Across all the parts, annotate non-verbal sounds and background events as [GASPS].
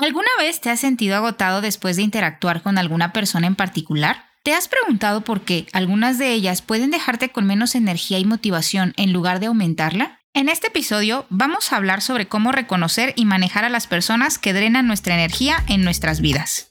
¿Alguna vez te has sentido agotado después de interactuar con alguna persona en particular? ¿Te has preguntado por qué algunas de ellas pueden dejarte con menos energía y motivación en lugar de aumentarla? En este episodio vamos a hablar sobre cómo reconocer y manejar a las personas que drenan nuestra energía en nuestras vidas.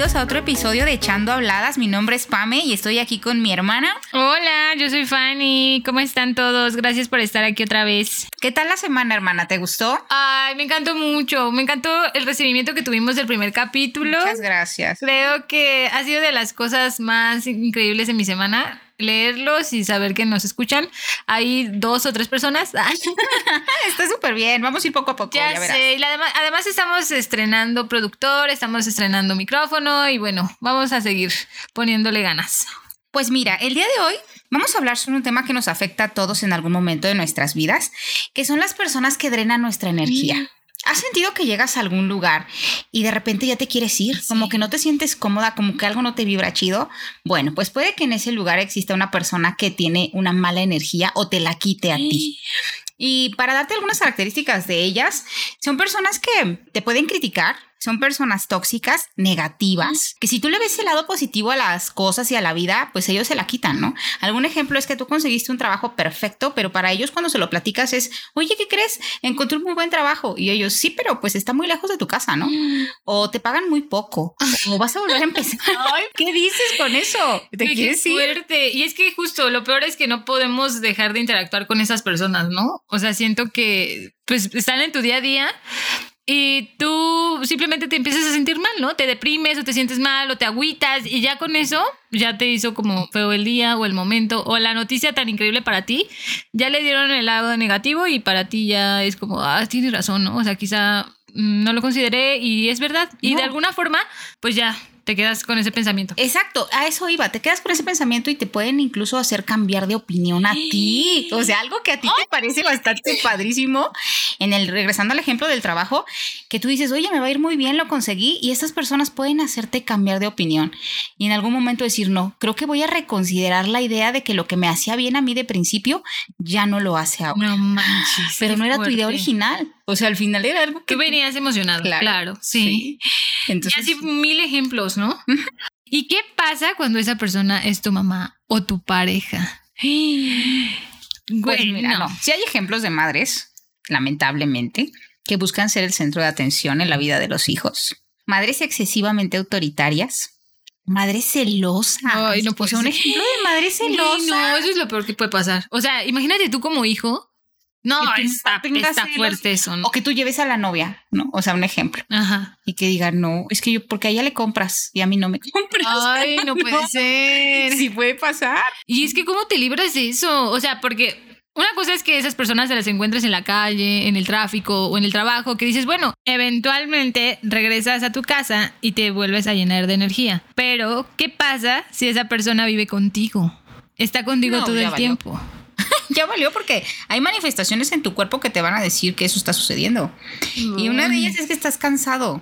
Bienvenidos a otro episodio de Echando Habladas. Mi nombre es Pame y estoy aquí con mi hermana. Hola, yo soy Fanny. ¿Cómo están todos? Gracias por estar aquí otra vez. ¿Qué tal la semana, hermana? ¿Te gustó? Ay, me encantó mucho. Me encantó el recibimiento que tuvimos del primer capítulo. Muchas gracias. Creo que ha sido de las cosas más increíbles en mi semana leerlos y saber que nos escuchan. Hay dos o tres personas. [LAUGHS] Está súper bien. Vamos a ir poco a poco. Ya, sé. Además, además estamos estrenando productor, estamos estrenando micrófono y bueno, vamos a seguir poniéndole ganas. Pues mira, el día de hoy vamos a hablar sobre un tema que nos afecta a todos en algún momento de nuestras vidas, que son las personas que drenan nuestra energía. ¿Has sentido que llegas a algún lugar y de repente ya te quieres ir? Como que no te sientes cómoda, como que algo no te vibra chido. Bueno, pues puede que en ese lugar exista una persona que tiene una mala energía o te la quite a ti. Y para darte algunas características de ellas, son personas que te pueden criticar, son personas tóxicas, negativas, que si tú le ves el lado positivo a las cosas y a la vida, pues ellos se la quitan, ¿no? Algún ejemplo es que tú conseguiste un trabajo perfecto, pero para ellos cuando se lo platicas es, oye, ¿qué crees? Encontré un muy buen trabajo. Y ellos, sí, pero pues está muy lejos de tu casa, ¿no? O te pagan muy poco, o vas a volver a empezar. [LAUGHS] Ay, ¿Qué dices con eso? ¿Te quieres suerte. Y es que justo lo peor es que no podemos dejar de interactuar con esas personas, ¿no? O sea, siento que pues están en tu día a día y tú simplemente te empiezas a sentir mal, ¿no? Te deprimes o te sientes mal o te agüitas y ya con eso ya te hizo como feo el día o el momento o la noticia tan increíble para ti, ya le dieron el lado negativo y para ti ya es como, ah, tienes razón, ¿no? O sea, quizá mm, no lo consideré y es verdad. Y de alguna forma, pues ya te quedas con ese pensamiento. Exacto, a eso iba, te quedas con ese pensamiento y te pueden incluso hacer cambiar de opinión a ti. O sea, algo que a ti te parece bastante padrísimo. En el regresando al ejemplo del trabajo, que tú dices, oye, me va a ir muy bien, lo conseguí, y estas personas pueden hacerte cambiar de opinión. Y en algún momento decir, no, creo que voy a reconsiderar la idea de que lo que me hacía bien a mí de principio ya no lo hace ahora. No manches. Pero no era tu idea original. O sea, al final era algo que. Tú venías emocionado. Claro, sí. Entonces. Y así mil ejemplos, ¿no? ¿Y qué pasa cuando esa persona es tu mamá o tu pareja? [GASPS] Pues mira, no. Sí hay ejemplos de madres, lamentablemente, que buscan ser el centro de atención en la vida de los hijos. Madres excesivamente autoritarias, madres celosas. Ay, no pues un ejemplo de madre celosa. No, eso es lo peor que puede pasar. O sea, imagínate tú como hijo no, está, fuerte eso. O que tú lleves a la novia, ¿no? O sea, un ejemplo. Ajá. Y que diga, no, es que yo, porque a ella le compras y a mí no me [LAUGHS] compras. Ay, no puede [LAUGHS] ser. Sí puede pasar. Y es que, ¿cómo te libras de eso? O sea, porque una cosa es que esas personas se las encuentres en la calle, en el tráfico o en el trabajo, que dices, bueno, eventualmente regresas a tu casa y te vuelves a llenar de energía. Pero, ¿qué pasa si esa persona vive contigo? Está contigo todo el tiempo. [LAUGHS] ya valió porque hay manifestaciones en tu cuerpo que te van a decir que eso está sucediendo. Y una de ellas es que estás cansado.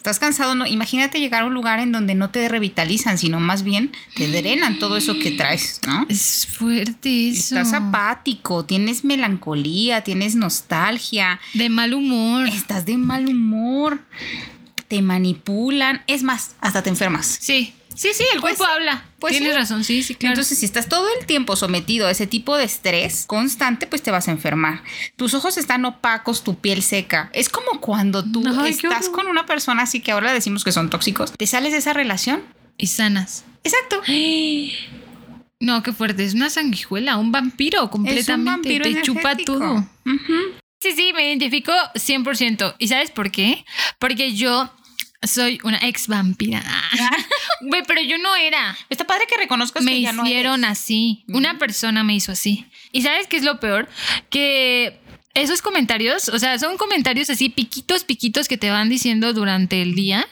Estás cansado, no, imagínate llegar a un lugar en donde no te revitalizan, sino más bien te drenan todo eso que traes, ¿no? Es fuerte eso. Estás apático, tienes melancolía, tienes nostalgia. De mal humor. Estás de mal humor. Te manipulan. Es más, hasta te enfermas. Sí. Sí, sí, el cuerpo habla. Pues Tienes razón, sí, sí, claro. Entonces, si estás todo el tiempo sometido a ese tipo de estrés constante, pues te vas a enfermar. Tus ojos están opacos, tu piel seca. Es como cuando tú estás con una persona así que ahora decimos que son tóxicos, te sales de esa relación y sanas. Exacto. [GASPS] No, qué fuerte. Es una sanguijuela, un vampiro completamente. Es un Te chupa todo. Sí, sí, me identifico 100%. ¿Y sabes por qué? Porque yo soy una ex vampira. [LAUGHS] Güey, pero yo no era. Está padre que reconozcas me que ya no hicieron así. Una persona me hizo así. ¿Y sabes qué es lo peor? Que esos comentarios, o sea, son comentarios así, piquitos, piquitos que te van diciendo durante el día.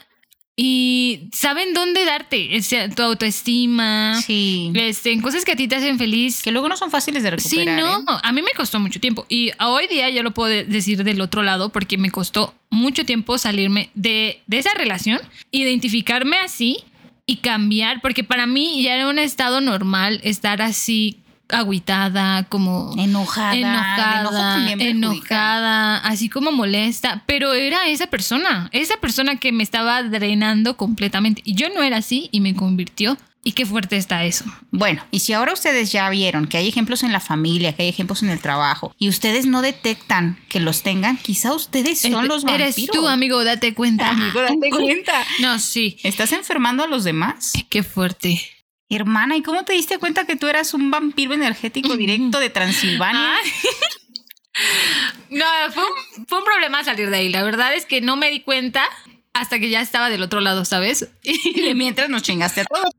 Y saben dónde darte, o sea, tu autoestima, Sí. este, en cosas que a ti te hacen feliz. Que luego no son fáciles de Sí, recuperar. no, ¿eh? a mí me costó mucho tiempo y a hoy día yo lo puedo de- decir del otro lado porque me costó mucho tiempo salirme de, de esa relación, identificarme así y cambiar, porque para mí ya era un estado normal estar así agüitada, como Enojada. Enojada, enojada, así como molesta, pero era esa persona, esa persona que me estaba drenando completamente. Y yo no era así y me convirtió. Y qué fuerte está eso. Bueno, y si ahora ustedes ya vieron que hay ejemplos en la familia, que hay ejemplos en el trabajo, y ustedes no detectan que los tengan, quizá ustedes son los vampiros. Eres tú, amigo, date cuenta. [LAUGHS] Amigo, date [LAUGHS] cuenta. No, sí. ¿Estás enfermando a los demás? Qué fuerte. Hermana, ¿y cómo te diste cuenta que tú eras un vampiro energético directo de Transilvania? [LAUGHS] No, fue un, fue un problema salir de ahí. La verdad es que no me di cuenta hasta que ya estaba del otro lado, ¿sabes? Y [LAUGHS] de mientras nos chingaste a todos.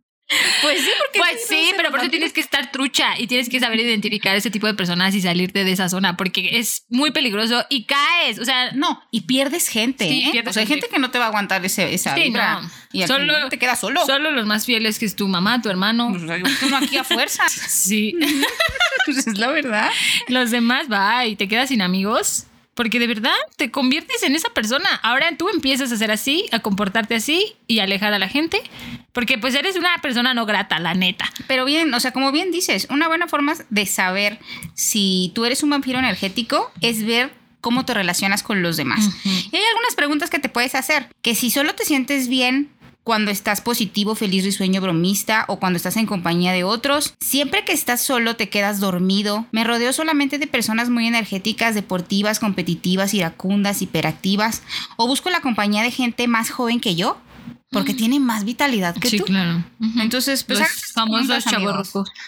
Pues sí, porque Pues sí, pero por eso tienes que estar trucha y tienes que saber identificar ese tipo de personas y salirte de esa zona porque es muy peligroso y caes. O sea, No, y pierdes gente. Sí, ¿eh? pierdes o sea, hay gente. gente que no te va a aguantar ese, esa Sí, vibra. no. Y al Solo- final te quedas solo. solo los más fieles que es tu mamá, tu hermano. Pues, o sea, tú no aquí a fuerza. [LAUGHS] Sí. [LAUGHS] Pues es la verdad. Los demás va y te quedas sin amigos. Porque de verdad te conviertes en esa persona. Ahora tú empiezas a ser así, a comportarte así y a alejar a la gente. Porque pues eres una persona no grata, la neta. Pero bien, o sea, como bien dices, una buena forma de saber si tú eres un vampiro energético es ver cómo te relacionas con los demás. Y hay algunas preguntas que te puedes hacer. Que si solo te sientes bien cuando estás positivo, feliz, risueño, bromista o cuando estás en compañía de otros. Siempre que estás solo te quedas dormido. Me rodeo solamente de personas muy energéticas, deportivas, competitivas, iracundas, hiperactivas. O busco la compañía de gente más joven que yo porque tiene más vitalidad que sí, tú. claro. Ujú. Entonces, pues los famosos chavorrucos. [LAUGHS]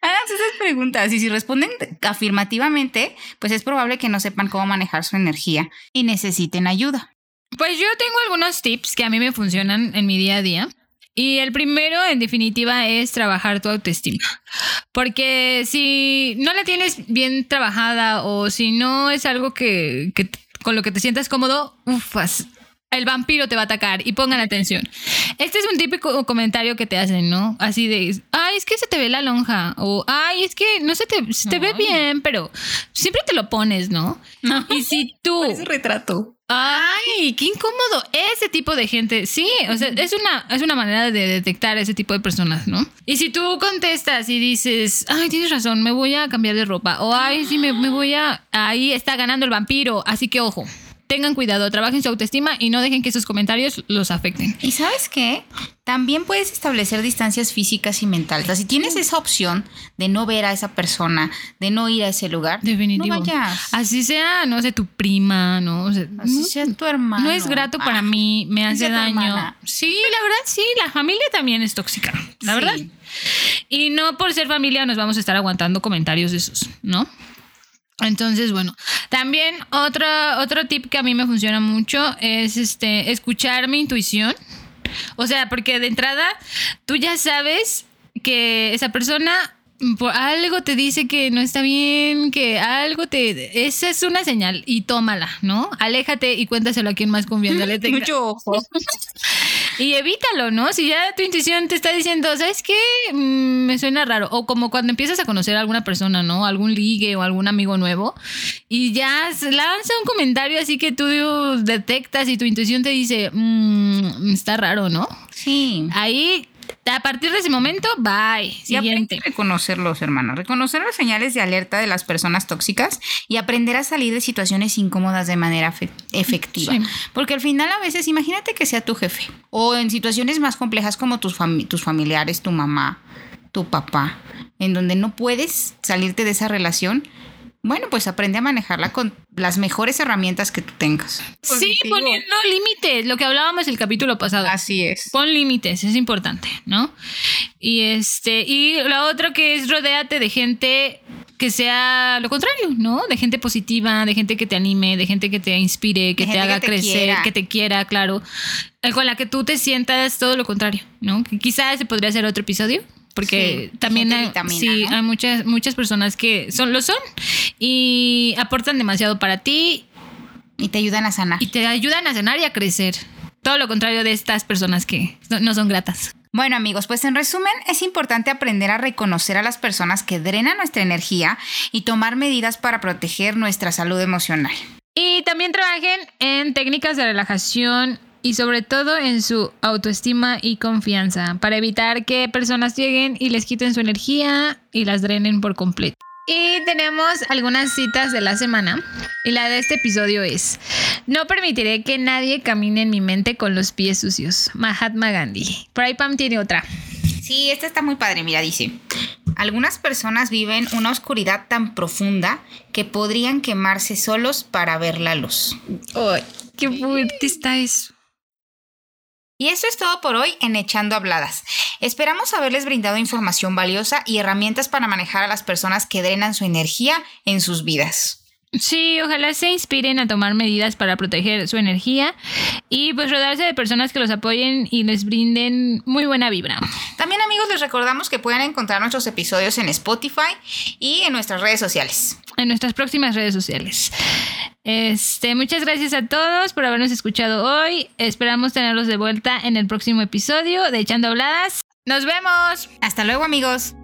Háganse esas preguntas y si responden afirmativamente, pues es probable que no sepan cómo manejar su energía y necesiten ayuda. Pues yo tengo algunos tips que a mí me funcionan en mi día a día. Y el primero, en definitiva, es trabajar tu autoestima. Porque si no la tienes bien trabajada o si no es algo que, con lo que te sientas cómodo, ufas, el vampiro te va a atacar y pongan atención. Este es un típico comentario que te hacen, ¿no? Así de, ay, es que se te ve la lonja. O, ay, es que no se te, se te ve bien, pero siempre te lo pones, ¿no? Y si tú... [LAUGHS] retrato. Ay, qué incómodo. Ese tipo de gente, sí, o sea, es una, es una manera de detectar ese tipo de personas, ¿no? Y si tú contestas y dices, ay, tienes razón, me voy a cambiar de ropa, o ay, sí, me, me voy a, ahí está ganando el vampiro, así que ojo, tengan cuidado, trabajen su autoestima y no dejen que esos comentarios los afecten. ¿Y sabes qué? También puedes establecer distancias físicas y mentales. O sea, si tienes esa opción de no ver a esa persona, de no ir a ese lugar, Definitivo. no vayas. Así sea, no sé, tu prima, ¿no? O sea, Así no- sea tu hermano. No es grato para Ah, mí, me así hace daño. Sí, la verdad, sí, la familia también es tóxica, la Sí. verdad. Y no por ser familia nos vamos a estar aguantando comentarios de esos, ¿no? Entonces, bueno, también otro, otro tip que a mí me funciona mucho es este escuchar mi intuición. O sea, porque de entrada tú ya sabes que esa persona por algo te dice que no está bien, que algo te... Esa es una señal y tómala, ¿no? Aléjate y cuéntaselo a quien más confianza le [LAUGHS] tenga. Mucho ojo. [LAUGHS] Y evítalo, ¿no? Si ya tu intuición te está diciendo, ¿sabes qué? Mm, me suena raro. O como cuando empiezas a conocer a alguna persona, ¿no? Algún ligue o algún amigo nuevo. Y ya lanza un comentario así que tú detectas y tu intuición te dice, "Mm, está raro, ¿no? Sí. Ahí, a partir de ese momento, bye. Y Siguiente. a reconocerlos, hermano. Reconocer las señales de alerta de las personas tóxicas y aprender a salir de situaciones incómodas de manera fe- efectiva. Sí. Porque al final a veces, imagínate que sea tu jefe o en situaciones más complejas como tus, fami- tus familiares, tu mamá, tu papá, en donde no puedes salirte de esa relación. Bueno, pues aprende a manejarla con las mejores herramientas que tú tengas. Sí, Positivo. poniendo límites, lo que hablábamos el capítulo pasado. Así es. Pon límites, es importante, ¿no? Y este, y lo otro que es rodéate de gente que sea lo contrario, ¿no? De gente positiva, de gente que te anime, de gente que te inspire, que De te haga que te crecer, quiera. que te quiera, claro. Con la que tú te sientas todo lo contrario, ¿no? Que quizás ese podría ser otro episodio. Porque Sí, también hay, vitamina, sí, ¿no? hay muchas, muchas personas que son, lo son y aportan demasiado para ti Y te ayudan a sanar. Y te ayudan a sanar y a crecer. Todo lo contrario de estas personas que no son gratas. Bueno amigos, pues en resumen es importante aprender a reconocer a las personas que drenan nuestra energía y tomar medidas para proteger nuestra salud emocional. Y también trabajen en técnicas de relajación y sobre todo en su autoestima y confianza para evitar que personas lleguen y les quiten su energía y las drenen por completo. Y tenemos algunas citas de la semana. Y la de este episodio es, no permitiré que nadie camine en mi mente con los pies sucios. Mahatma Gandhi. Por ahí Pam tiene otra. Sí, esta está muy padre. Mira, dice, algunas personas viven una oscuridad tan profunda que podrían quemarse solos para ver la luz. ¡Ay, qué fuerte está eso! Y eso es todo por hoy en Echando Habladas. Esperamos haberles brindado información valiosa y herramientas para manejar a las personas que drenan su energía en sus vidas. Sí, ojalá se inspiren a tomar medidas para proteger su energía y pues rodarse de personas que los apoyen y les brinden muy buena vibra. También amigos les recordamos que pueden encontrar nuestros episodios en Spotify y en nuestras redes sociales. En nuestras próximas redes sociales. Este, muchas gracias a todos por habernos escuchado hoy. Esperamos tenerlos de vuelta en el próximo episodio de Echando Habladas. Nos vemos. Hasta luego amigos.